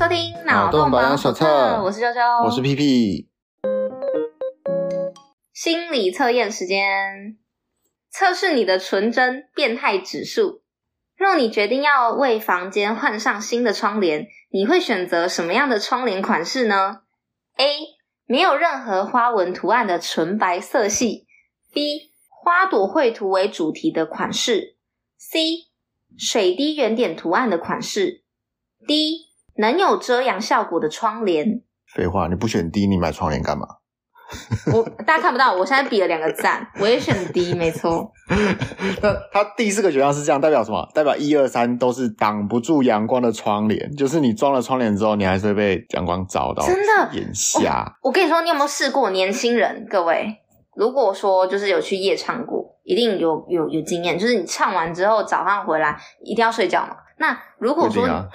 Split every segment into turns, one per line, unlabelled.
收听脑洞保养手册，我是娇娇，
我是屁屁。
心理测验时间，测试你的纯真变态指数。若你决定要为房间换上新的窗帘，你会选择什么样的窗帘款式呢？A. 没有任何花纹图案的纯白色系。B. 花朵绘图为主题的款式。C. 水滴圆点图案的款式。D. 能有遮阳效果的窗帘。
废话，你不选 D，你买窗帘干嘛？
我大家看不到，我现在比了两个赞，我也选 D，没错。
那它第四个选项是这样，代表什么？代表一二三都是挡不住阳光的窗帘，就是你装了窗帘之后，你还是会被阳光照到。
真的，
眼瞎。
我跟你说，你有没有试过？年轻人，各位，如果说就是有去夜唱过，一定有有有经验，就是你唱完之后早上回来一定要睡觉嘛。那如果说，
啊、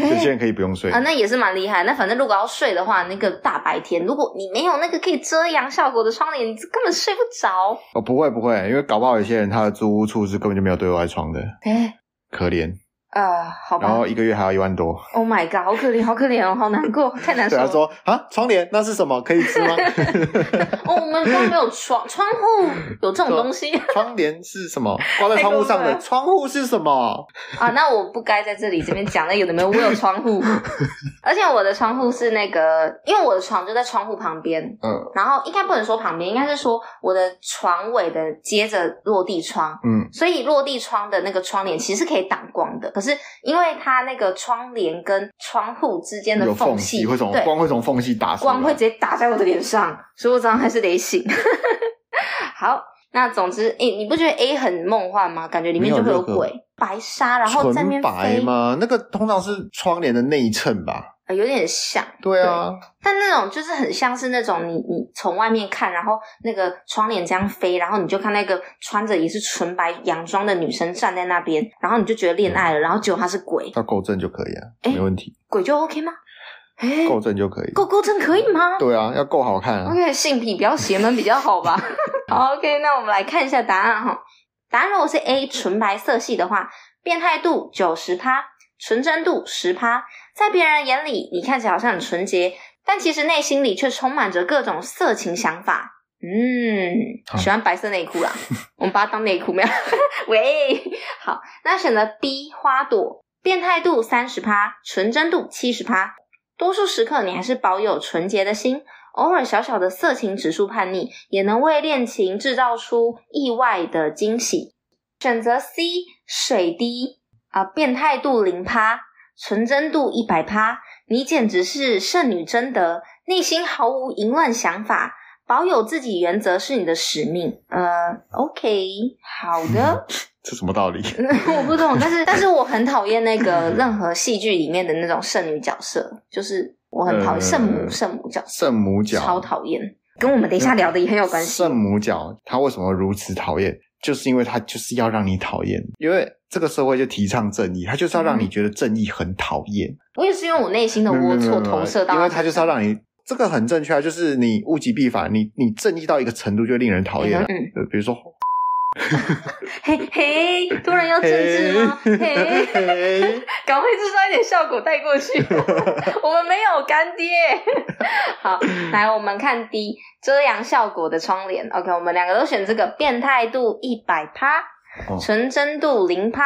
有 些人可以不用睡
啊，那也是蛮厉害。那反正如果要睡的话，那个大白天，如果你没有那个可以遮阳效果的窗帘，你根本睡不着。
哦，不会不会，因为搞不好有些人他的租屋处是根本就没有对外窗的，
哎，
可怜。
呃，好吧。
然后一个月还要一万多。
Oh my god，好可怜，好可怜哦，好难过，太难受了。
他说啊，窗帘那是什么？可以吃吗？
哦，我们都没有窗窗户有这种东西。
窗帘是什么？挂在窗户上的窗户是什么？
啊，那我不该在这里这边讲那有的没有？我有窗户，而且我的窗户是那个，因为我的床就在窗户旁边。嗯。然后应该不能说旁边，应该是说我的床尾的接着落地窗。嗯。所以落地窗的那个窗帘其实是可以挡光的。可是，因为它那个窗帘跟窗户之间的缝隙，
会从光会从缝隙打，
光会直接打在我的脸上，所以我早上还是得醒。好，那总之，诶、欸、你不觉得 A 很梦幻吗？感觉里面就会有鬼，白纱，然后在那边飞
吗？那个通常是窗帘的内衬吧。
有点像，
对啊对，
但那种就是很像是那种你你从外面看，然后那个窗帘这样飞，然后你就看那个穿着也是纯白洋装的女生站在那边，然后你就觉得恋爱了，然后结果她是鬼，
她够正就可以啊，没问题，
鬼就 OK 吗？哎，
够正就可以，
够够正可以吗？
对啊，要够好看啊
，OK，性癖比较邪门比较好吧？好，OK，那我们来看一下答案哈，答案如果是 A 纯白色系的话，变态度九十趴，纯真度十趴。在别人眼里，你看起来好像很纯洁，但其实内心里却充满着各种色情想法。嗯，喜欢白色内裤啦，我们把它当内裤没有？喂，好，那选择 B 花朵，变态度三十趴，纯真度七十趴。多数时刻你还是保有纯洁的心，偶尔小小的色情指数叛逆，也能为恋情制造出意外的惊喜。选择 C 水滴啊，变态度零趴。纯真度一百趴，你简直是圣女贞德，内心毫无淫乱想法，保有自己原则是你的使命。呃，OK，好的，
这什么道理？
我不懂，但是但是我很讨厌那个任何戏剧里面的那种圣女角色，就是我很讨厌圣母圣母角色，
圣母角
超讨厌，跟我们等一下聊的也很有关系。
圣母角她为什么如此讨厌？就是因为他就是要让你讨厌，因为这个社会就提倡正义，他就是要让你觉得正义很讨厌。
我也是因为我内心的龌龊投射到，
因为他就是要让你这个很正确啊，就是你物极必反，你你正义到一个程度就令人讨厌。嗯，比如说。
嘿嘿，突然要政治吗？嘿嘿，赶快制造一点效果带过去。我们没有干爹。好，来我们看 D 遮阳效果的窗帘。OK，我们两个都选这个，变态度一百趴，纯真度零趴。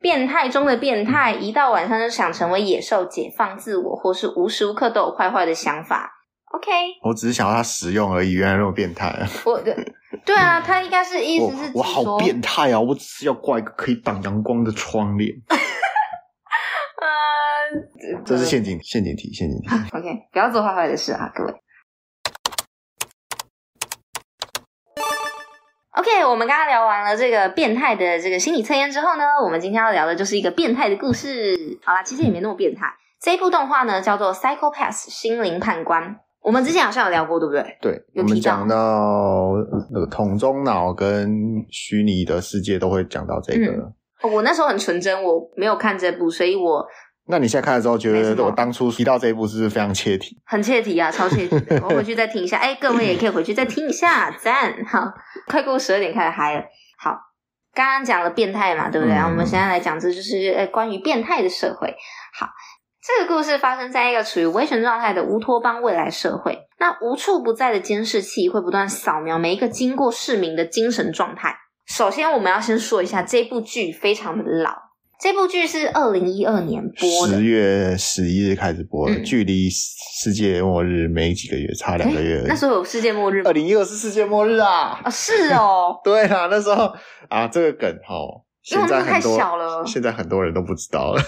变态中的变态，一到晚上就想成为野兽，解放自我，或是无时无刻都有坏坏的想法。OK，
我只是想要它实用而已。原来那么变态啊！
我对对啊，他应该是意思是
我，我好变态啊！我只是要挂一个可以挡阳光的窗帘。呃，这是陷阱，陷阱题，陷阱题。
OK，不要做坏坏的事啊，各位。OK，我们刚刚聊完了这个变态的这个心理测验之后呢，我们今天要聊的就是一个变态的故事。好啦，其实也没那么变态。这一部动画呢，叫做《Psycho-Pass》心灵判官。我们之前好像有聊过，对不
对？对，我们讲到那个桶中脑跟虚拟的世界都会讲到这个。
嗯，我那时候很纯真，我没有看这部，所以我……
那你现在看了之后，觉得我当初提到这一部是不是非常切题？
很切题啊，超切题的！我回去再听一下。哎，各位也可以回去再听一下，赞！好，快过十二点开始嗨了。好，刚刚讲了变态嘛，对不对？嗯，我们现在来讲，这就是关于变态的社会。好。这个故事发生在一个处于威权状态的乌托邦未来社会。那无处不在的监视器会不断扫描每一个经过市民的精神状态。首先，我们要先说一下这部剧非常的老。这部剧是二零一二年播的，
十月十一日开始播的，嗯、距离世界末日没几个月，差两个月。
那时候有世界末日吗？
二零一二是世界末日啊！
啊，是哦。
对啊，那时候啊，这个梗哈。现在很多，
太小了，
现在很多人都不知道了。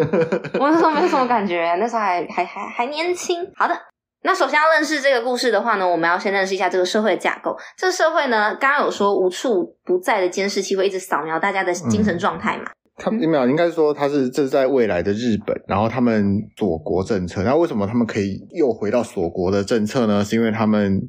我那时候没有什么感觉，那时候还还还还年轻。好的，那首先要认识这个故事的话呢，我们要先认识一下这个社会架构。这个社会呢，刚刚有说无处不在的监视器会一直扫描大家的精神状态嘛？
他们没有，应该说他是这是在未来的日本，然后他们锁国政策。那为什么他们可以又回到锁国的政策呢？是因为他们。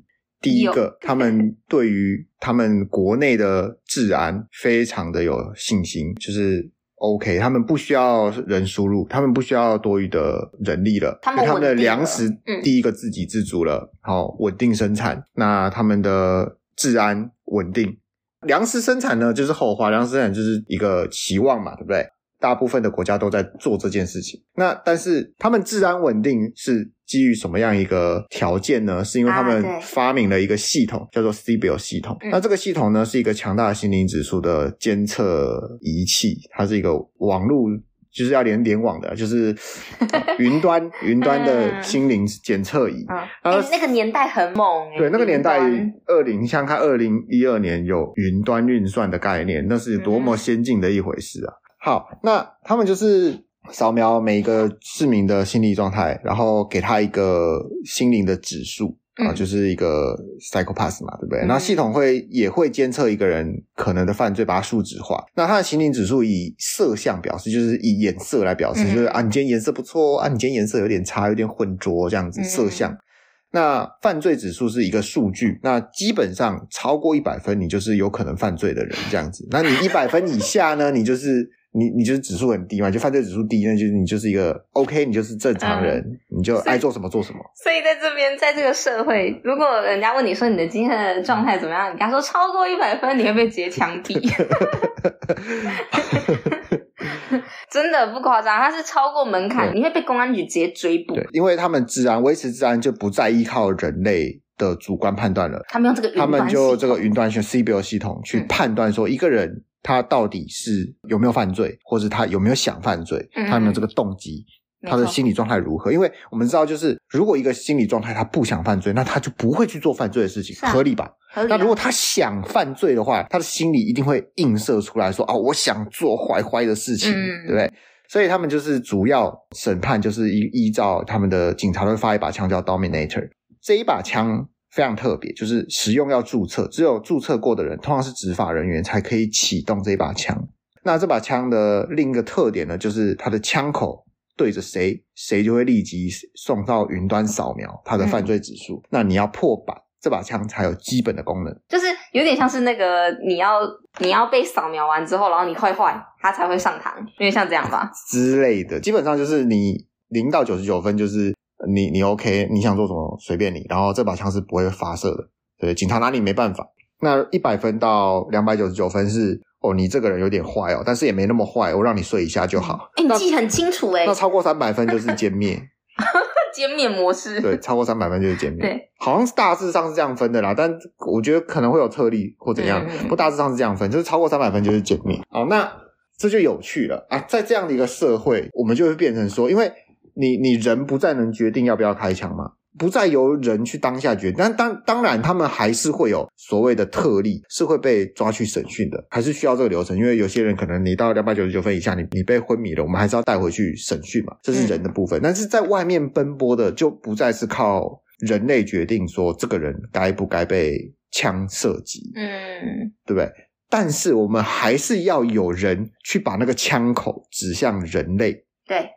第一个，他们对于他们国内的治安非常的有信心，就是 OK，他们不需要人输入，他们不需要多余的人力了，他们，他们的粮食第一个自给自足了，好稳定生产，那他们的治安稳定，粮食生产呢就是后话，粮食生产就是一个期望嘛，对不对？大部分的国家都在做这件事情，那但是他们治安稳定是基于什么样一个条件呢？是因为他们发明了一个系统，叫做 Sibyl 系统。那这个系统呢，是一个强大的心灵指数的监测仪器，它是一个网络，就是要连联网的，就是云端云端的心灵检测仪。
嗯，那个年代很猛。
对，那个年代二零，像看二零一二年有云端运算的概念，那是多么先进的一回事啊！好，那他们就是扫描每一个市民的心理状态，然后给他一个心灵的指数啊，就是一个 psychopath 嘛，对不对？那、嗯、系统会也会监测一个人可能的犯罪，把它数值化。那他的心灵指数以色相表示，就是以颜色来表示，嗯、就是啊，你今天颜色不错，啊，你今天颜色有点差，有点混浊这样子色相。那犯罪指数是一个数据，那基本上超过一百分，你就是有可能犯罪的人这样子。那你一百分以下呢，你就是。你你就是指数很低嘛，就犯罪指数低，那就是你就是一个 OK，你就是正常人，嗯、你就爱做什么做什么。
所以在这边，在这个社会，如果人家问你说你的精神的状态怎么样，你跟他说超过一百分，你会被直接枪毙。真的不夸张，他是超过门槛，你会被公安局直接追捕。
对，因为他们治安维持治安就不再依靠人类的主观判断了，
他们用这个
他们就这个云端选 CBO 系统去判断说一个人。嗯他到底是有没有犯罪，或者他有没有想犯罪？嗯、他有没有这个动机？嗯、他的心理状态如何？因为我们知道，就是如果一个心理状态他不想犯罪，那他就不会去做犯罪的事情，啊、合理吧？理。那如果他想犯罪的话，他的心理一定会映射出来说：“哦，我想做坏坏的事情，嗯、对不对？”所以他们就是主要审判，就是依依照他们的警察会发一把枪叫 Dominator，这一把枪。非常特别，就是使用要注册，只有注册过的人，通常是执法人员才可以启动这一把枪。那这把枪的另一个特点呢，就是它的枪口对着谁，谁就会立即送到云端扫描它的犯罪指数。嗯、那你要破百，这把枪才有基本的功能，
就是有点像是那个你要你要被扫描完之后，然后你坏坏，它才会上膛，因为像这样吧
之类的。基本上就是你零到九十九分就是。你你 OK，你想做什么随便你，然后这把枪是不会发射的，对，警察拿你没办法。那一百分到两百九十九分是哦，你这个人有点坏哦，但是也没那么坏，我让你睡一下就好。
哎、欸，你记得很清楚哎。
那超过三百分就是歼灭，
歼灭模式。
对，超过三百分就是歼灭。
对，
好像是大致上是这样分的啦，但我觉得可能会有特例或怎样，不大致上是这样分，就是超过三百分就是歼灭。好，那这就有趣了啊，在这样的一个社会，我们就会变成说，因为。你你人不再能决定要不要开枪吗？不再由人去当下决定，但当当然，他们还是会有所谓的特例，是会被抓去审讯的，还是需要这个流程。因为有些人可能你到两百九十九分以下，你你被昏迷了，我们还是要带回去审讯嘛，这是人的部分。嗯、但是在外面奔波的，就不再是靠人类决定说这个人该不该被枪射击，嗯，对不对？但是我们还是要有人去把那个枪口指向人类，
对。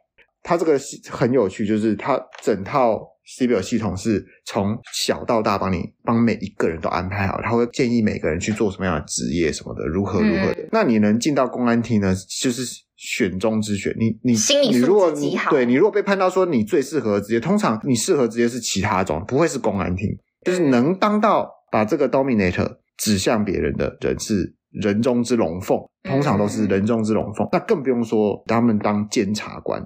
它这个很有趣，就是它整套 CBL 系统是从小到大帮你帮每一个人都安排好，他会建议每个人去做什么样的职业什么的，如何如何的。嗯、那你能进到公安厅呢？就是选中之选。你你你如果你对你如果被判到说你最适合的职业，通常你适合职业是其他种，不会是公安厅。就是能当到把这个 Dominator 指向别人的人是人中之龙凤，通常都是人中之龙凤。嗯、那更不用说他们当监察官。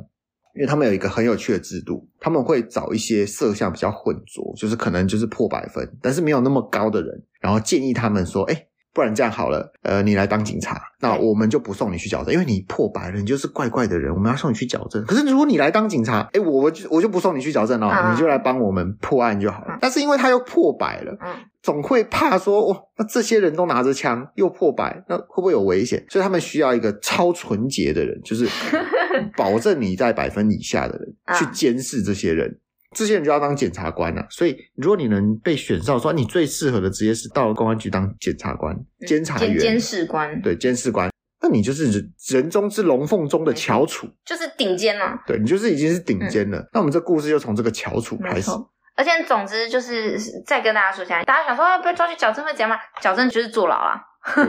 因为他们有一个很有趣的制度，他们会找一些色相比较混浊，就是可能就是破百分，但是没有那么高的人，然后建议他们说，哎。不然这样好了，呃，你来当警察，那我们就不送你去矫正，因为你破百了，你就是怪怪的人，我们要送你去矫正。可是如果你来当警察，哎，我就我就不送你去矫正了，嗯、你就来帮我们破案就好了。嗯、但是因为他又破百了，嗯，总会怕说，哇，那这些人都拿着枪又破百，那会不会有危险？所以他们需要一个超纯洁的人，就是 保证你在百分以下的人去监视这些人。这些人就要当检察官了，所以如果你能被选上，说你最适合的职业是到了公安局当检察官、监察员、
监视官，
对，监视官，那你就是人人中之龙凤中的翘楚，
就是顶尖了。
对，你就是已经是顶尖了。嗯、那我们这故事就从这个翘楚开始。
而且总之就是再跟大家说一下，大家想说要不要抓去矫正会怎样吗？矫正就是坐牢啦。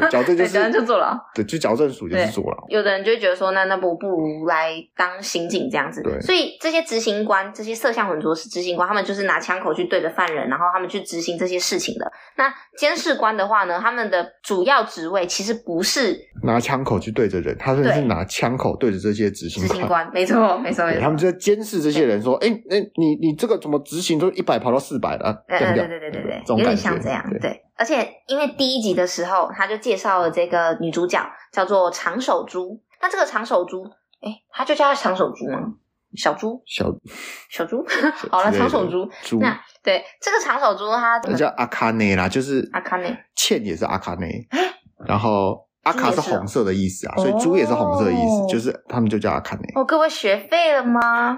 矫
正就是，矫正
就坐牢。
对，就矫正署就是坐牢。
有的人就会觉得说，那那不不如来当刑警这样子。对。所以这些执行官，这些色相混浊是执行官，他们就是拿枪口去对着犯人，然后他们去执行这些事情的。那监视官的话呢，他们的主要职位其实不是
拿枪口去对着人，他们是拿枪口对着这些执行官。
执行官，没错，没错，没错。
他们就在监视这些人，说，哎哎，你你这个怎么执行都一百跑到四百了？对对对对对对，有点像这样，对。而且，因为第一集的时候，他就介绍了这个女主角叫做长手猪。那这个长手猪，哎，他就叫她长手猪吗？小猪，小
小猪。好了，长手猪。猪。那对这个长手猪，它
叫阿卡内啦，就是
阿卡内。
茜也是阿卡内。然后阿卡是红色的意思啊，所以猪也是红色的意思，就是他们就叫阿卡内。
哦，各位学废了吗？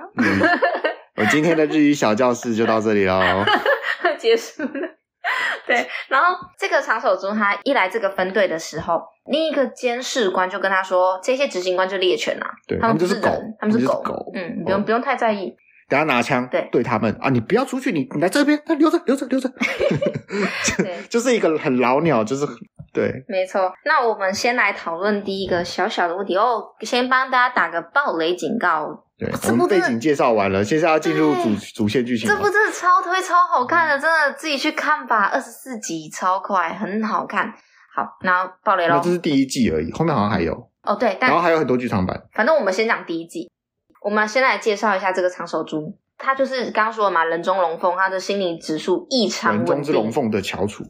我今天的日语小教室就到这里喽，
结束了。对，然后这个长手猪他一来这个分队的时候，另一个监视官就跟他说：“这些执行官就猎犬啊，
对
他们不是人，他们是狗，
狗
嗯，不用不用太在意。
等下拿枪对对他们啊，你不要出去，你你来这边，那留着留着留着，对，就是一个很老鸟，就是对，
没错。那我们先来讨论第一个小小的问题哦，先帮大家打个暴雷警告。”
对，我们背景介绍完了，现在要进入主主线剧情。
这部真的超推、超好看的，真的自己去看吧，二十四集超快，很好看。好，然后爆雷喽。那这
是第一季而已，后面好像还有。
哦，对，但
然后还有很多剧场版。
反正我们先讲第一季，我们先来介绍一下这个长手猪。他就是刚刚说的嘛，人中龙凤，他的心理指数异常。人中之龙凤的翘楚，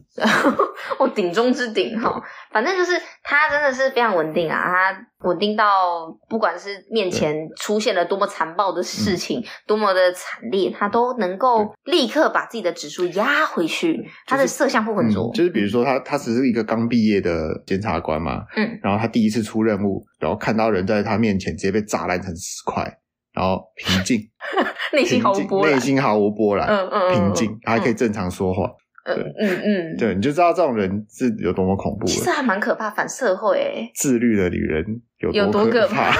我顶中之顶哈，反正就是他真的是非常稳定啊，他稳定到不管是面前出现了多么残暴的事情，多么的惨烈，他都能够立刻把自己的指数压回去，对他的色相不浑浊。
就是比如说他他只是一个刚毕业的检察官嘛，嗯，然后他第一次出任务，然后看到人在他面前直接被炸烂成石块。然后平静，
内心毫无波澜，
内心毫无波澜，嗯嗯，平静，还可以正常说话，嗯嗯嗯，对，你就知道这种人是有多么恐怖。
其实还蛮可怕，反社会诶。
自律的女人有
多可怕？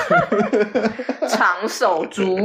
长手足。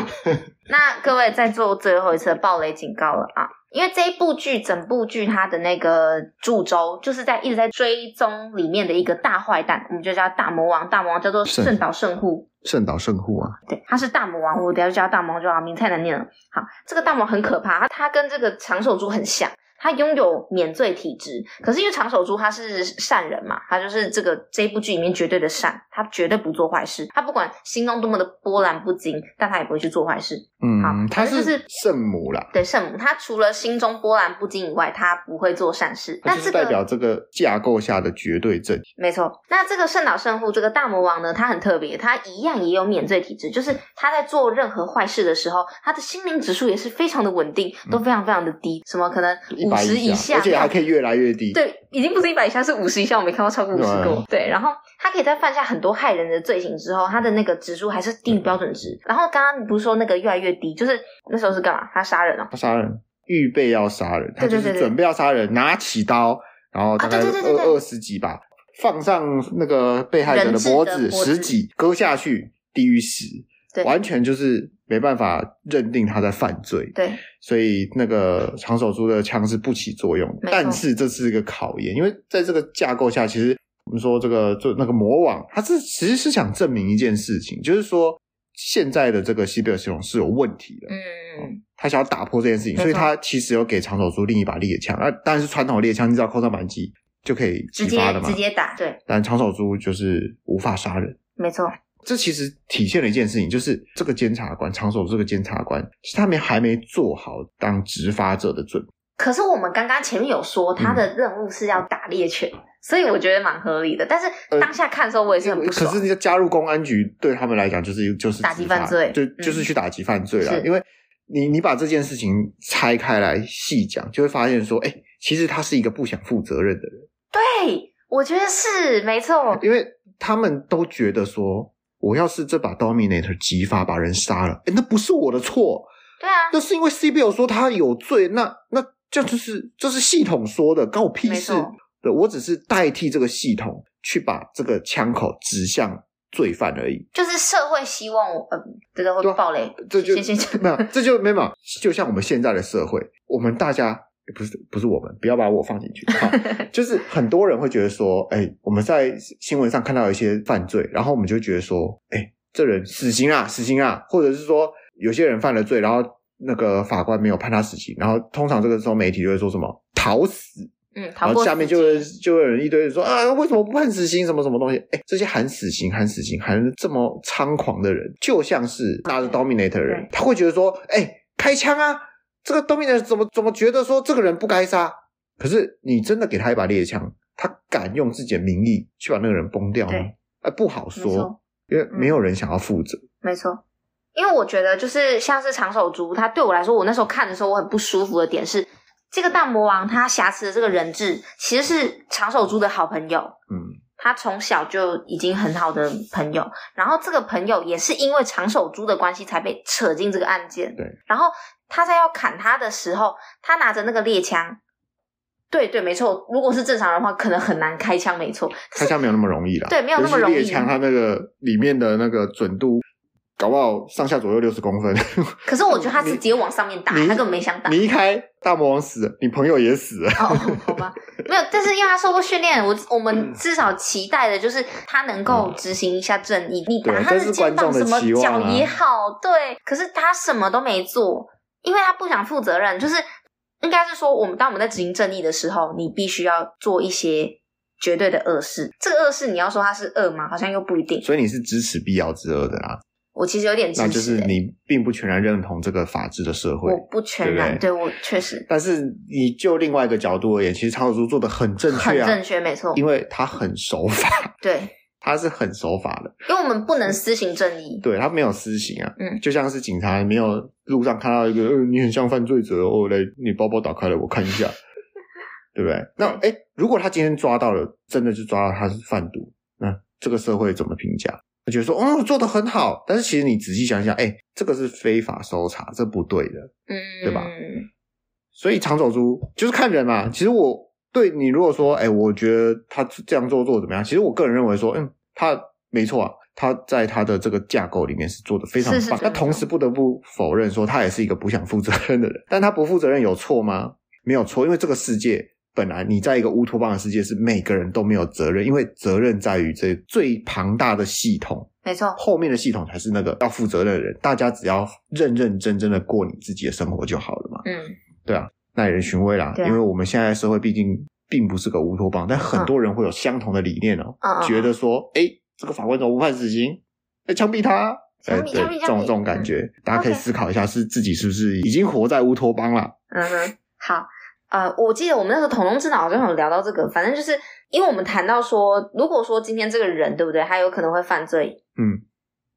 那各位在做最后一次暴雷警告了啊！因为这一部剧，整部剧它的那个主轴就是在一直在追踪里面的一个大坏蛋，我们就叫大魔王。大魔王叫做圣岛圣户。
圣岛圣户啊，
对，他是大魔王，我等下就叫大魔王就好，名太难念了。好，这个大魔王很可怕，他他跟这个长手猪很像。他拥有免罪体质，可是因为长手猪他是善人嘛，他就是这个这一部剧里面绝对的善，他绝对不做坏事，他不管心中多么的波澜不惊，但他也不会去做坏事。
嗯，好，他就是圣母啦，
对，圣母，他除了心中波澜不惊以外，他不会做善事。那这个
代表这个架构下的绝对正义。
没错，那这个圣岛圣父这个大魔王呢，他很特别，他一样也有免罪体质，就是他在做任何坏事的时候，他的心灵指数也是非常的稳定，都非常非常的低，什么可能。五十以下，
而且还可以越来越低。
对，已经不是一百以下，是五十以下。我没看到超过五十过。对，然后他可以在犯下很多害人的罪行之后，他的那个指数还是定标准值。然后刚刚你不是说那个越来越低，就是那时候是干嘛？他杀人了。
他杀人，预备要杀人，他就是准备要杀人，拿起刀，然后大概二二十几吧，放上那个被害者的脖子，十几割下去，低于十。完全就是没办法认定他在犯罪，
对，
所以那个长手猪的枪是不起作用。但是这是一个考验，因为在这个架构下，其实我们说这个就那个魔王，他是其实是想证明一件事情，就是说现在的这个西贝尔系统是有问题的。嗯嗯，他想要打破这件事情，所以他其实有给长手猪另一把猎枪，啊，当然是传统猎枪，你只要扣上扳机就可以
直接直接打，对。
但长手猪就是无法杀人，
没错。
这其实体现了一件事情，就是这个监察官，长守这个监察官，其实他们还没做好当执法者的准备。
可是我们刚刚前面有说，他的任务是要打猎犬，嗯、所以我觉得蛮合理的。但是当下看的时候，我也是很不爽。
可是你要加入公安局，对他们来讲就是就是
打击犯罪，
就就是去打击犯罪了。嗯、因为你你把这件事情拆开来细讲，就会发现说，哎、欸，其实他是一个不想负责任的人。
对，我觉得是没错。
因为他们都觉得说，我要是这把 Dominator 击发把人杀了，哎、欸，那不是我的错。
对啊，
那是因为 CBO 说他有罪，那那。这就是这是系统说的，关我屁事。对，我只是代替这个系统去把这个枪口指向罪犯而已。
就是社会希望我，呃，这个会暴雷。
这就没有，这就没有。就像我们现在的社会，我们大家不是不是我们，不要把我放进去。就是很多人会觉得说，哎，我们在新闻上看到一些犯罪，然后我们就觉得说，哎，这人死刑啊，死刑啊，或者是说有些人犯了罪，然后。那个法官没有判他死刑，然后通常这个时候媒体就会说什么逃死，
嗯，
然后下面就会就会有人一堆人说啊，为什么不判死刑？什么什么东西？哎，这些喊死刑、喊死刑、喊这么猖狂的人，就像是拿着 Dominator 的人，他会觉得说，哎，开枪啊！这个 Dominator 怎么怎么觉得说这个人不该杀？可是你真的给他一把猎枪，他敢用自己的名义去把那个人崩掉吗？哎，不好说，因为没有人想要负责。
没错。因为我觉得，就是像是长手猪，他对我来说，我那时候看的时候，我很不舒服的点是，这个大魔王他挟持的这个人质，其实是长手猪的好朋友。
嗯，
他从小就已经很好的朋友，然后这个朋友也是因为长手珠的关系才被扯进这个案件。
对，
然后他在要砍他的时候，他拿着那个猎枪。对对，没错。如果是正常人的话，可能很难开枪，没错。
开枪没有那么容易啦。
对，没有那么容易。
猎枪它那个里面的那个准度。搞不好上下左右六十公分，
可是我觉得他是直接往上面打，他根本没想打。
你一开大魔王死了，你朋友也死了。
哦，好吧，没有，但是因为他受过训练，我我们至少期待的就是他能够执行一下正义。嗯、你打他的肩膀什么脚也好，对，可是他什么都没做，因为他不想负责任。就是应该是说，我们当我们在执行正义的时候，你必须要做一些绝对的恶事。这个恶事你要说他是恶吗？好像又不一定。
所以你是支持必要之恶的啦。
我其实有点支持、欸，
那就是你并不全然认同这个法治的社会。
我不全然，对，我确实。
但是你就另外一个角度而言，其实长手猪做的很正确、啊，
很正确，没错，
因为他很守法。
对，
他是很守法的，
因为我们不能私行正义。
对，他没有私行啊，
嗯，
就像是警察没有路上看到一个，呃，你很像犯罪者哦，来，你包包打开了，我看一下，对不对？那哎，如果他今天抓到了，真的就抓到他是贩毒，那这个社会怎么评价？他觉得说，哦，做的很好，但是其实你仔细想想，哎，这个是非法搜查，这不对的，
嗯，
对吧？所以长手猪就是看人嘛。其实我对你如果说，哎，我觉得他这样做做怎么样？其实我个人认为说，嗯，他没错啊，他在他的这个架构里面是做的非常棒。那同时不得不否认说，他也是一个不想负责任的人。但他不负责任有错吗？没有错，因为这个世界。本来你在一个乌托邦的世界，是每个人都没有责任，因为责任在于这最庞大的系统，
没错，
后面的系统才是那个要负责任的人。大家只要认认真真的过你自己的生活就好了嘛。
嗯，
对啊，耐人寻味啦。啊、因为我们现在社会毕竟并不是个乌托邦，但很多人会有相同的理念哦，
嗯、
觉得说，哎，这个法官怎么不判死刑？哎，枪毙他，
枪毙，枪毙，
这种这种感觉，嗯、大家可以思考一下，是自己是不是已经活在乌托邦了？
嗯哼，好。呃，我记得我们那时候统龙之脑好像有聊到这个，反正就是因为我们谈到说，如果说今天这个人对不对，他有可能会犯罪，
嗯，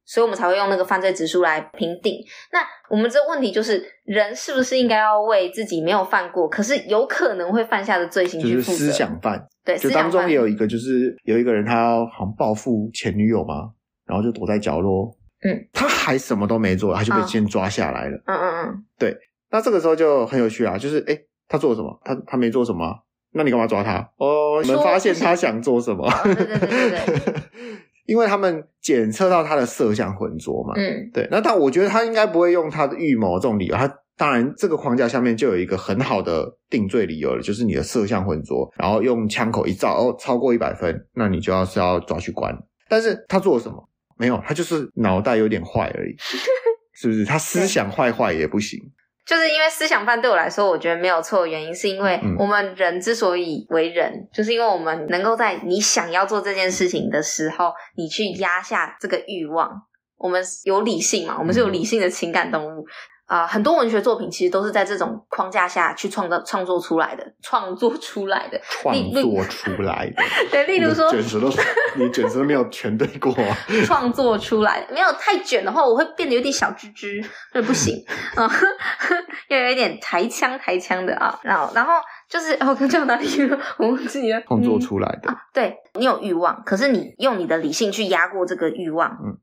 所以我们才会用那个犯罪指数来评定。那我们这个问题就是，人是不是应该要为自己没有犯过，可是有可能会犯下的罪行去负责？
就是思想犯，
对，
就当中也有一个，就是有一个人他要好像报复前女友嘛，然后就躲在角落，
嗯，
他还什么都没做，他就被先抓下来了，
嗯嗯嗯，
对，那这个时候就很有趣啊，就是诶他做了什么？他他没做什么？那你干嘛抓他？哦，你们发现他想做什么？
哦、对对对对对，
因为他们检测到他的色相浑浊嘛。
嗯，
对。那他我觉得他应该不会用他的预谋这种理由。他当然这个框架下面就有一个很好的定罪理由了，就是你的色相浑浊，然后用枪口一照，哦，超过一百分，那你就要是要抓去关。但是他做了什么？没有，他就是脑袋有点坏而已，是不是？他思想坏坏也不行。
就是因为思想犯对我来说，我觉得没有错的原因，是因为我们人之所以为人，嗯、就是因为我们能够在你想要做这件事情的时候，你去压下这个欲望。我们有理性嘛？我们是有理性的情感动物。嗯啊、呃，很多文学作品其实都是在这种框架下去创造、创作出来的，创作出来的，
创作出来的。
对，例如说，
卷舌都，你卷舌没有全对过啊。
创作出来的，没有太卷的话，我会变得有点小吱吱，所以不行啊，要有一点抬腔、抬腔的啊。然后，然后就是，我刚讲哪里了？我忘记了。
创作出来的，
嗯啊、对，你有欲望，可是你用你的理性去压过这个欲望，嗯。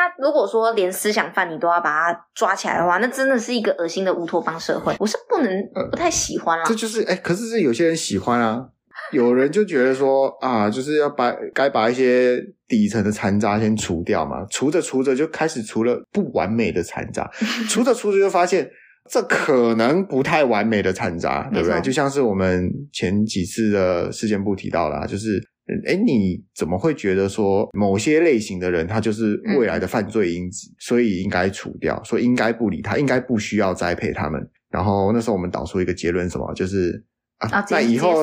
他如果说连思想犯你都要把他抓起来的话，那真的是一个恶心的乌托邦社会。我是不能不太喜欢啦。
这就是哎，可是是有些人喜欢啊。有人就觉得说啊，就是要把该把一些底层的残渣先除掉嘛。除着除着就开始除了不完美的残渣，除着除着就发现这可能不太完美的残渣，对不对？就像是我们前几次的事件部提到啦，就是。哎，你怎么会觉得说某些类型的人他就是未来的犯罪因子，嗯、所以应该除掉，所以应该不理他，应该不需要栽培他们？然后那时候我们导出一个结论，什么？就是啊，那以后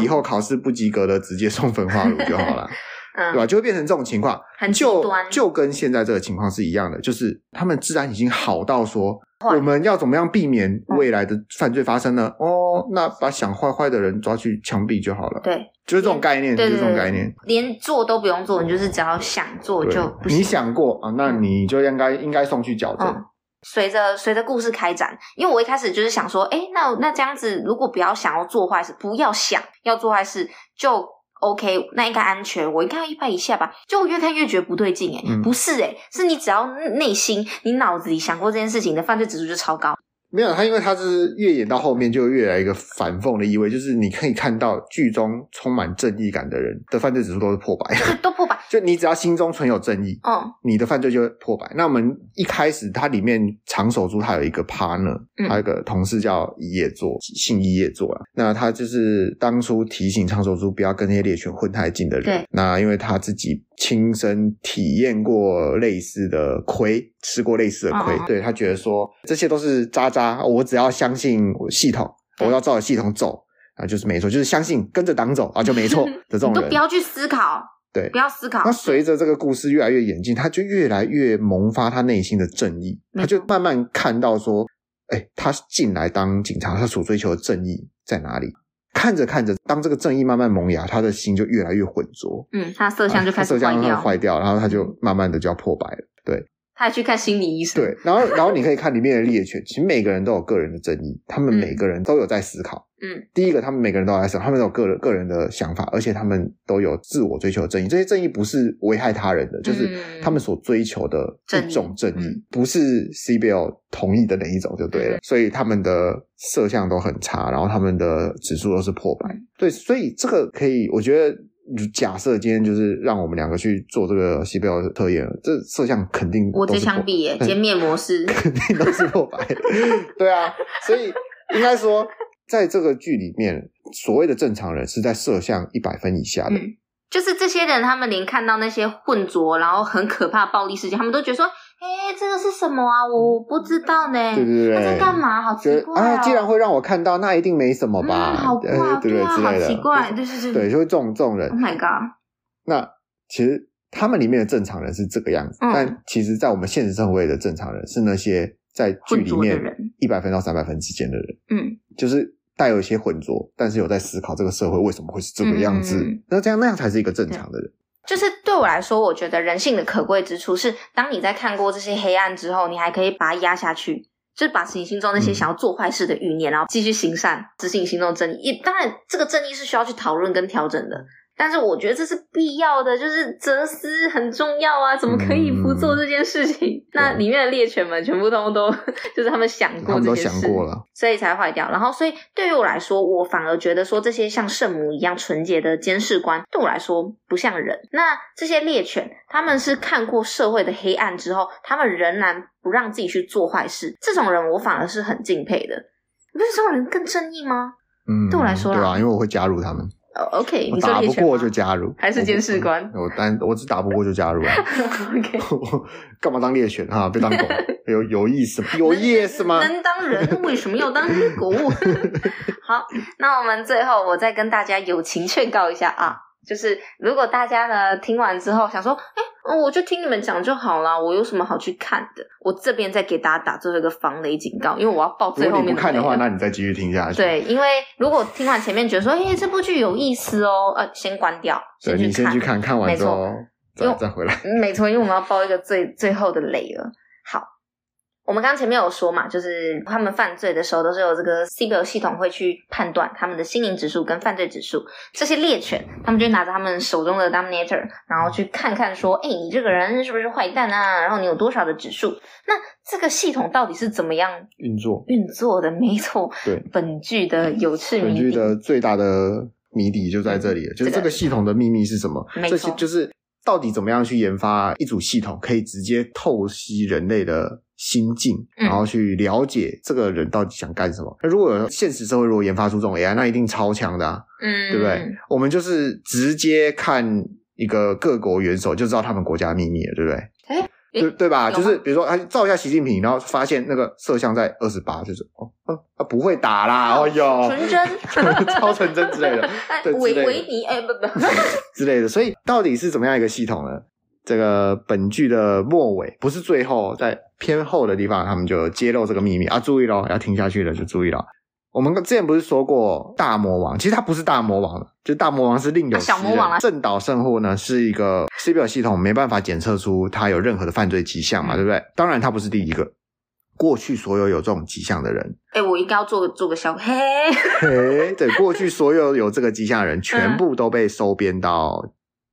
以后考试不及格的直接送焚化炉就好了，嗯、对吧？就会变成这种情况，
很极端，
就就跟现在这个情况是一样的，就是他们治安已经好到说。我们要怎么样避免未来的犯罪发生呢？嗯、哦，那把想坏坏的人抓去枪毙就好了。
对，
就是这种概念，就是这种概念。
连做都不用做，你就是只要想做就不行。
你想过啊？那你就应该应该送去矫正。嗯、
随着随着故事开展，因为我一开始就是想说，哎，那那这样子，如果不要想要做坏事，不要想要做坏事，就。OK，那应该安全。我应该要一拍一下吧，就我越看越觉得不对劲，诶、嗯、不是诶是你只要内心、你脑子里想过这件事情的犯罪指数就超高。
没有他，因为他是越演到后面就越来一个反讽的意味，就是你可以看到剧中充满正义感的人的犯罪指数都是破百，
都破百。
就你只要心中存有正义，嗯，你的犯罪就会破百。那我们一开始它里面长手珠他有一个 partner，他有一个同事叫一叶座，姓一叶座啊。那他就是当初提醒长手珠不要跟那些猎犬混太近的人。对。那因为他自己。亲身体验过类似的亏，吃过类似的亏，哦、对他觉得说这些都是渣渣，我只要相信我系统，我要照着系统走啊，就是没错，就是相信跟着党走啊，就没错 的这种人，
都不要去思考，
对，
不要思考。
那随着这个故事越来越演进，他就越来越萌发他内心的正义，他就慢慢看到说，哎，他进来当警察，他所追求的正义在哪里？看着看着，当这个正义慢慢萌芽，他的心就越来越浑浊。嗯，
他色相就开始坏掉，色相
坏掉，然后他就慢慢的就要破百了。对，
他还去看心理医生。
对，然后然后你可以看里面的猎犬，其实每个人都有个人的正义，他们每个人都有在思考。嗯，第一个，他们每个人都在思考，他们都有个人个人的想法，而且他们都有自我追求的正义。这些正义不是危害他人的，就是他们所追求的一种正义，嗯、不是 CBL 同意的那一种就对了。嗯、所以他们的摄像都很差，然后他们的指数都是破百。对，所以这个可以，我觉得假设今天就是让我们两个去做这个西贝尔特验，这摄像肯定
我这枪毙耶，歼灭模式
肯定都是破百。对啊，所以应该说。在这个剧里面，所谓的正常人是在摄像一百分以下的。嗯，
就是这些人，他们连看到那些混浊，然后很可怕暴力事件，他们都觉得说：“哎，这个是什么啊？我不知道呢。”对对对，他在干嘛？好奇怪啊！
既然会让我看到，那一定没什么吧？
嗯、好怪，对对对，好奇怪，对对对，
对，就会这种这种人。
Oh my god！
那其实他们里面的正常人是这个样子，嗯、但其实，在我们现实社会的正常人是那些。在剧里面，一百分到三百分之间的人，嗯，就是带有一些混浊，但是有在思考这个社会为什么会是这个样子。嗯、那这样那样才是一个正常的人。
就是对我来说，我觉得人性的可贵之处是，当你在看过这些黑暗之后，你还可以把它压下去，就是把自己心中那些想要做坏事的欲念，嗯、然后继续行善，执行你心中的正义。当然，这个正义是需要去讨论跟调整的。但是我觉得这是必要的，就是哲思很重要啊！怎么可以不做这件事情？嗯、那里面的猎犬们全部都都 就是他们想过这些事，所以才坏掉。然后，所以对于我来说，我反而觉得说这些像圣母一样纯洁的监视官，对我来说不像人。那这些猎犬，他们是看过社会的黑暗之后，他们仍然不让自己去做坏事。这种人，我反而是很敬佩的。不是这种人更正义吗？嗯，对我来说，
对啊，因为我会加入他们。
哦，OK，你
打不过就加入，
还是监视官？
我单我只打不过就加入啊。
OK，
干嘛当猎犬啊？别当狗。有有意思吗？有意思吗？
能当人为什么要当狗？好，那我们最后我再跟大家友情劝告一下啊，就是如果大家呢听完之后想说，哎，我就听你们讲就好了，我有什么好去看的？我这边再给大家打最后一个防雷警告，因为我要报最后面的。
如果你不看的话，那你再继续听下去。
对，因为如果听完前面觉得说，哎，这部剧有意思哦，呃，先关掉，
对，你先去看看完之后再再回来。
没错，因为我们要报一个最最后的雷了。好。我们刚刚前面有说嘛，就是他们犯罪的时候都是有这个 CBO 系统会去判断他们的心灵指数跟犯罪指数。这些猎犬，他们就拿着他们手中的 Dominator，然后去看看说，哎，你这个人是不是坏蛋啊？然后你有多少的指数？那这个系统到底是怎么样
运作
运作的？没错，
对，
本剧的有趣谜底，
本剧的最大的谜底就在这里了，就是这个系统的秘密是什么？
没错，
这些就是到底怎么样去研发一组系统，可以直接透析人类的。心境，然后去了解这个人到底想干什么。那、嗯、如果有现实社会如果研发出这种 AI，那一定超强的啊，嗯，对不对？我们就是直接看一个各国元首就知道他们国家秘密了，对不对？哎，对对吧？就是比如说，他照一下习近平，然后发现那个摄像在二十八，就是哦，他不会打啦，哦哟，
纯真，
超纯真之类的，对，维
维尼，哎，不不，
之类的。所以到底是怎么样一个系统呢？这个本剧的末尾不是最后，在偏后的地方，他们就揭露这个秘密啊！注意咯，要听下去的就注意了。我们之前不是说过大魔王，其实他不是大魔王，就大魔王是另有其人。
小魔王啊！
正岛圣货呢是一个 CBL 系统没办法检测出他有任何的犯罪迹象嘛，对不对？当然他不是第一个，过去所有有这种迹象的人，
哎，我应该要做个做个小嘿
嘿，对，过去所有有这个迹象的人，全部都被收编到。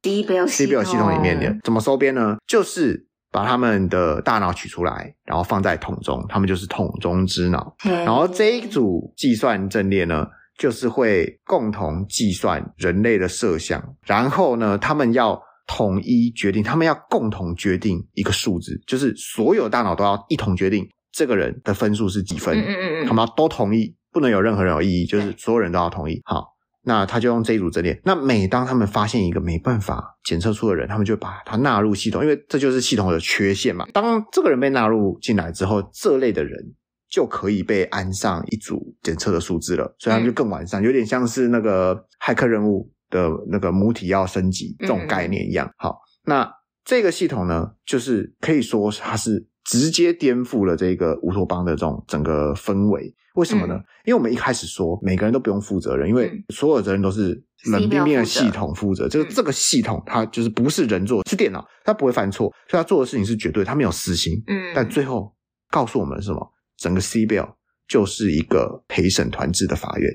CBL 系统
里面的怎么收编呢？就是把他们的大脑取出来，然后放在桶中，他们就是桶中之脑。然后这一组计算阵列呢，就是会共同计算人类的设想，然后呢，他们要统一决定，他们要共同决定一个数字，就是所有大脑都要一同决定这个人的分数是几分。嗯嗯嗯，他们要都同意，不能有任何人有异议，就是所有人都要同意。好。那他就用这一组阵列。那每当他们发现一个没办法检测出的人，他们就把他纳入系统，因为这就是系统的缺陷嘛。当这个人被纳入进来之后，这类的人就可以被安上一组检测的数字了，所以他们就更完善，有点像是那个骇客任务的那个母体要升级这种概念一样。好，那这个系统呢，就是可以说它是直接颠覆了这个乌托邦的这种整个氛围。为什么呢？嗯、因为我们一开始说每个人都不用负责任，因为所有责任都是冷冰冰的系统负责。就是这个系统，它就是不是人做，是电脑，它不会犯错，所以它做的事情是绝对，它没有私心。嗯，但最后告诉我们什么？整个 CBL 就是一个陪审团制的法院，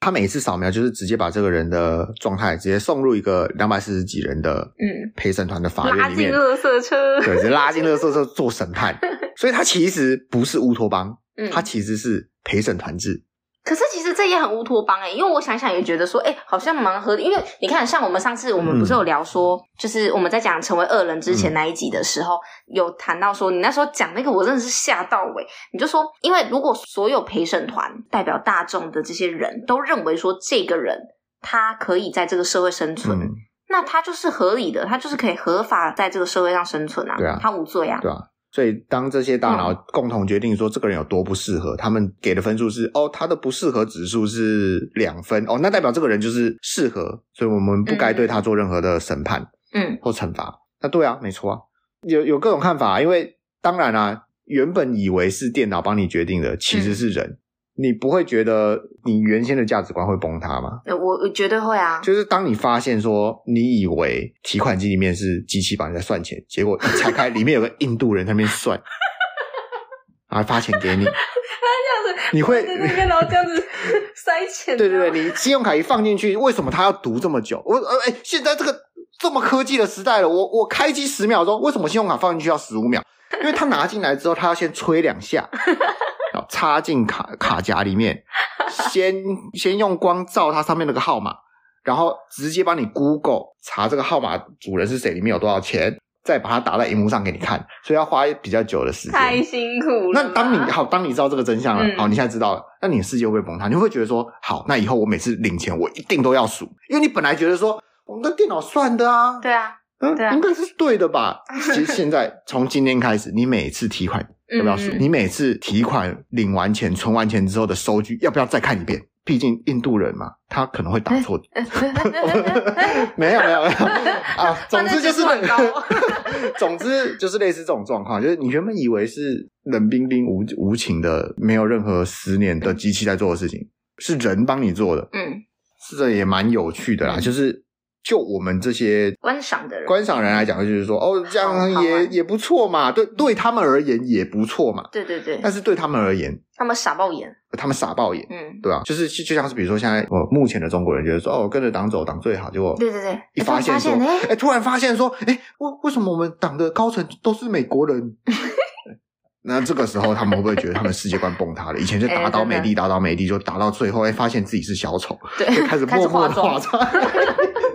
他每一次扫描就是直接把这个人的状态直接送入一个两百四十几人的嗯陪审团的法院里面，
拉进垃圾车，
对，直接拉进垃圾车 做审判。所以他其实不是乌托邦，它其实是。陪审团制，
可是其实这也很乌托邦哎、欸、因为我想想也觉得说，哎、欸、好像蛮合理。因为你看，像我们上次我们不是有聊说，嗯、就是我们在讲成为恶人之前那一集的时候，嗯、有谈到说，你那时候讲那个，我真的是吓到哎、欸、你就说，因为如果所有陪审团代表大众的这些人都认为说，这个人他可以在这个社会生存，嗯、那他就是合理的，他就是可以合法在这个社会上生存啊，
对啊，
他无罪啊，
对啊。所以，当这些大脑共同决定说这个人有多不适合，嗯、他们给的分数是哦，他的不适合指数是两分哦，那代表这个人就是适合，所以我们不该对他做任何的审判，嗯，或惩罚。那对啊，没错啊，有有各种看法，因为当然啊，原本以为是电脑帮你决定的，其实是人。嗯你不会觉得你原先的价值观会崩塌吗？
我我绝对会啊！
就是当你发现说，你以为提款机里面是机器帮你在算钱，结果一拆开，里面有个印度人在那边算，然后发钱给你，他
这样子，
你会
然后这样子 塞钱？
对对对，你信用卡一放进去，为什么他要读这么久？我呃哎，现在这个这么科技的时代了，我我开机十秒钟，为什么信用卡放进去要十五秒？因为他拿进来之后，他要先吹两下。然后插进卡卡夹里面，先先用光照它上面那个号码，然后直接帮你 Google 查这个号码主人是谁，里面有多少钱，再把它打在荧幕上给你看，所以要花比较久的时间。
太辛苦了。
那当你好，当你知道这个真相了，嗯、好，你现在知道了，那你的世界会不会崩塌？你会觉得说，好，那以后我每次领钱，我一定都要数，因为你本来觉得说，我们的电脑算的啊，
对啊，
嗯，
对啊，
应该是对的吧？其实现在从今天开始，你每次提款。要不要数？嗯、你每次提款领完钱、存完钱之后的收据，要不要再看一遍？毕竟印度人嘛，他可能会打错。没有没有没有 啊，总之就是，总之就是类似这种状况，就是你原本以为是冷冰冰无无情的、没有任何思念的机器在做的事情，是人帮你做的。嗯，是这也蛮有趣的啦，嗯、就是。就我们这些
观赏的人，
观赏人来讲，就是说，哦，这样也也不错嘛，对，对他们而言也不错嘛。
对对对。
但是对他们而言，
他们傻爆眼，
他们傻爆眼，嗯，对吧？就是就像是比如说现在，呃，目前的中国人觉得说，哦，跟着党走，党最好。结果，
对对对，
一发现说，哎，突然发现说，哎，为为什么我们党的高层都是美国人？那这个时候他们会不会觉得他们世界观崩塌了？以前就打倒美帝，打倒美帝，就打到最后，哎，发现自己是小丑，对，就开始默默化妆。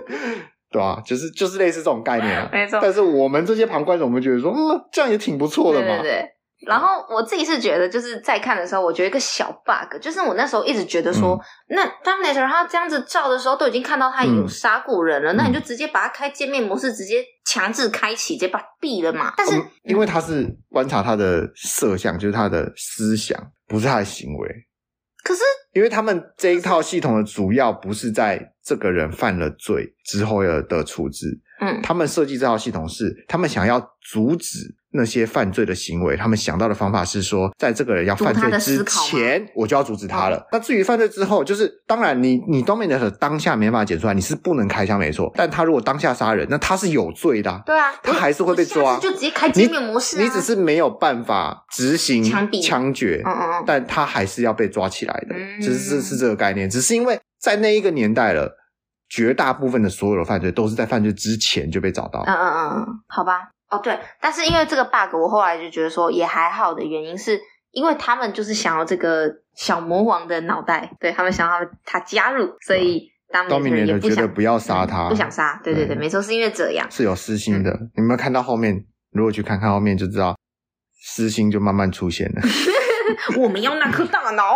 对吧？就是就是类似这种概念啊，没错。但是我们这些旁观者，我们觉得说，嗯，这样也挺不错的嘛。
对对对。然后我自己是觉得，就是在看的时候，我觉得一个小 bug，就是我那时候一直觉得说，嗯、那 Terminator 他这样子照的时候，都已经看到他有杀过人了，嗯、那你就直接把他开界面模式，直接强制开启，直接把它闭了嘛。但是、嗯、
因为他是观察他的色相，就是他的思想，不是他的行为。
可是，
因为他们这一套系统的主要不是在这个人犯了罪之后的的处置，嗯，他们设计这套系统是他们想要阻止。那些犯罪的行为，他们想到的方法是说，在这个人要犯罪之前，我就要阻止他了。那至于犯罪之后，就是当然你，你你 Dominator 当下没办法解出来，你是不能开枪，没错。但他如果当下杀人，那他是有罪的。对啊，他还是会被抓。
就直接开模式，
你只是没有办法执行枪枪决，嗯嗯，但他还是要被抓起来的。只是是这个概念，只是因为在那一个年代了，绝大部分的所有的犯罪都是在犯罪之前就被找到。
嗯嗯嗯，好吧。哦，对，但是因为这个 bug，我后来就觉得说也还好的原因是，因为他们就是想要这个小魔王的脑袋，对，他们想要他加入，所以当年也不想
不要杀他，
不想杀，对对对，没错，是因为这样
是有私心的。你们看到后面，如果去看看后面就知道，私心就慢慢出现了。
我们要那颗大脑，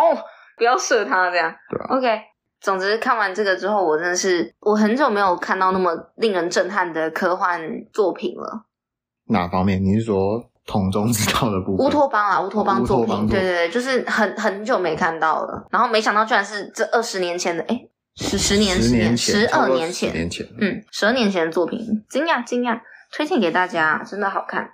不要射他，这样对吧？OK，总之看完这个之后，我真的是我很久没有看到那么令人震撼的科幻作品了。
哪方面？你是说桶中之道的部分？乌
托邦啊，乌托邦作品，对对对，就是很很久没看到了。然后没想到居然是这二十年前的，哎，十十年十年十二年前，
年前，
嗯，十二年前的作品，惊讶惊讶，推荐给大家，真的好看。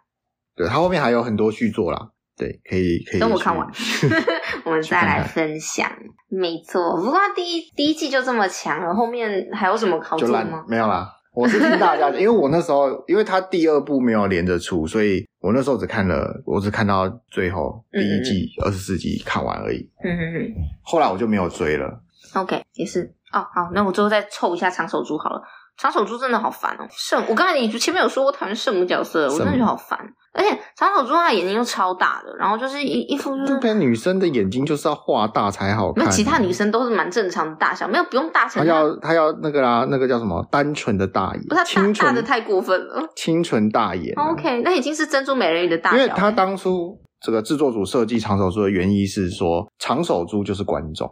对，它后面还有很多续作啦，对，可以可以
等我看完，我们再来分享。没错，不过它第一第一季就这么强了，后面还有什么好做吗？
没有啦。我是听大家的，因为我那时候，因为他第二部没有连着出，所以我那时候只看了，我只看到最后第一季二十四集看完而已。嗯嗯嗯。后来我就没有追了。
OK，也是。哦，好，那我最后再凑一下长手珠好了。长手猪真的好烦哦，圣，我刚才你前面有说过讨厌圣母角色，我真的觉得好烦。而且长手猪他眼睛又超大的，然后就是一一副就是。
女生的眼睛就是要画大才好看。
那其他女生都是蛮正常的大小，没有不用大成。
她要她要那个啦，那个叫什么？单纯的大眼。不是
清纯的太过分了。
清纯大眼。
OK，那已经是珍珠美人鱼的大小。
因为他当初这个制作组设计长手猪的原因是说，长手猪就是观众。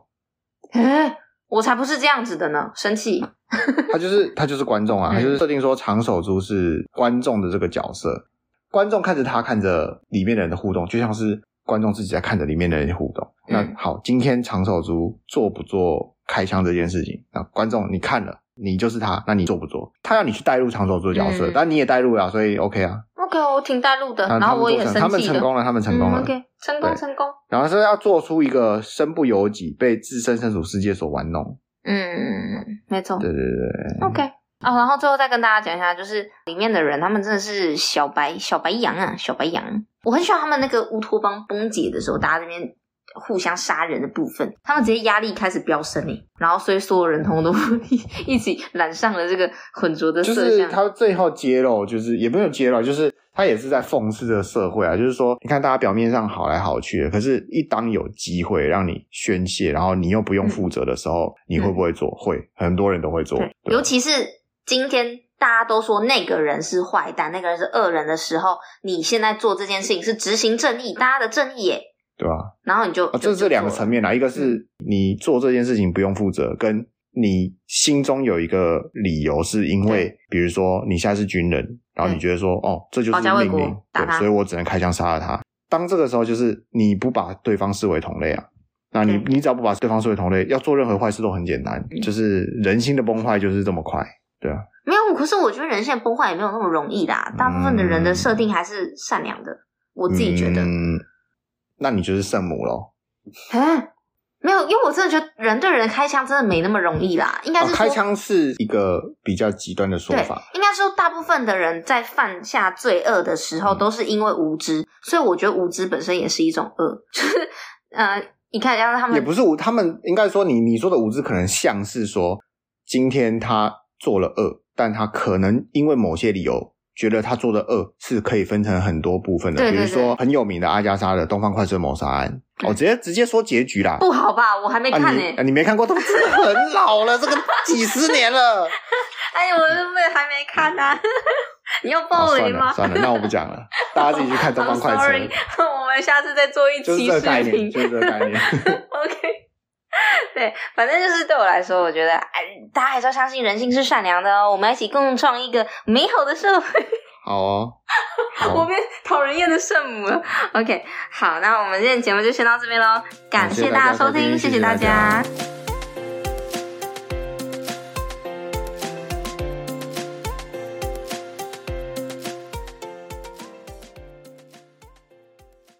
欸我才不是这样子的呢，生气。
他就是他就是观众啊，他就是设定说长手珠是观众的这个角色，观众看着他看着里面的人的互动，就像是观众自己在看着里面的人互动。那好，今天长手珠做不做开枪这件事情？那观众你看了，你就是他，那你做不做？他要你去带入长手做角色，但你也带入了，所以 OK 啊。
OK，我挺带入的，然后我也很生气的。
他们成功了，他们成功了。
OK，成功成功。
然后是要做出一个身不由己，被自身身处世界所玩弄。
嗯，没错。
对对对。
OK，哦，然后最后再跟大家讲一下，就是里面的人，他们真的是小白小白羊啊，小白羊。我很喜欢他们那个乌托邦崩解的时候，大家这边。互相杀人的部分，他们直接压力开始飙升诶，然后所以所有人通通都一起染上了这个混浊的色相。
就是他最后揭露，就是也没有揭露，就是他也是在讽刺这个社会啊。就是说，你看大家表面上好来好去的，可是一当有机会让你宣泄，然后你又不用负责的时候，嗯、你会不会做？嗯、会，很多人都会做。
尤其是今天大家都说那个人是坏蛋，那个人是恶人的时候，你现在做这件事情是执行正义，大家的正义耶。
对吧？
然后你就，
啊、这是两个层面啦，一个是你做这件事情不用负责，跟你心中有一个理由，是因为比如说你现在是军人，然后你觉得说，哦，这就是命令，对，所以我只能开枪杀了他。当这个时候，就是你不把对方视为同类啊，那你你只要不把对方视为同类，要做任何坏事都很简单，就是人心的崩坏就是这么快，对啊。
没有，可是我觉得人性的崩坏也没有那么容易啦。大部分的人的设定还是善良的，嗯、我自己觉得。
嗯，那你就是圣母喽？
啊，没有，因为我真的觉得人对人开枪真的没那么容易啦。应该是、
哦、开枪是一个比较极端的说法。
应该说，大部分的人在犯下罪恶的时候，都是因为无知，嗯、所以我觉得无知本身也是一种恶。就是呃，你看，像他们
也不是无，他们应该说你你说的无知，可能像是说今天他做了恶。但他可能因为某些理由，觉得他做的恶是可以分成很多部分的，对对对，比如说很有名的阿加莎的《东方快车谋杀案》嗯，哦，直接直接说结局啦，
不好吧？我还没看呢、欸啊，
你没看过，都很老了，这个几十年了。
哎呦，我是不是还没看呢、啊？你要爆雷吗、
哦？算了，算了，那我不讲了，大家自己去看《东方 快车》。
sorry，我们下次再做一期视频，
就是这个概念。
OK。对，反正就是对我来说，我觉得哎，大家还是要相信人性是善良的哦。我们一起共创一个美好的社会。
好哦，好
我变讨人厌的圣母了。OK，好，那我们今天节目就先到这边喽。感谢大家收听，谢谢大家。谢谢大家。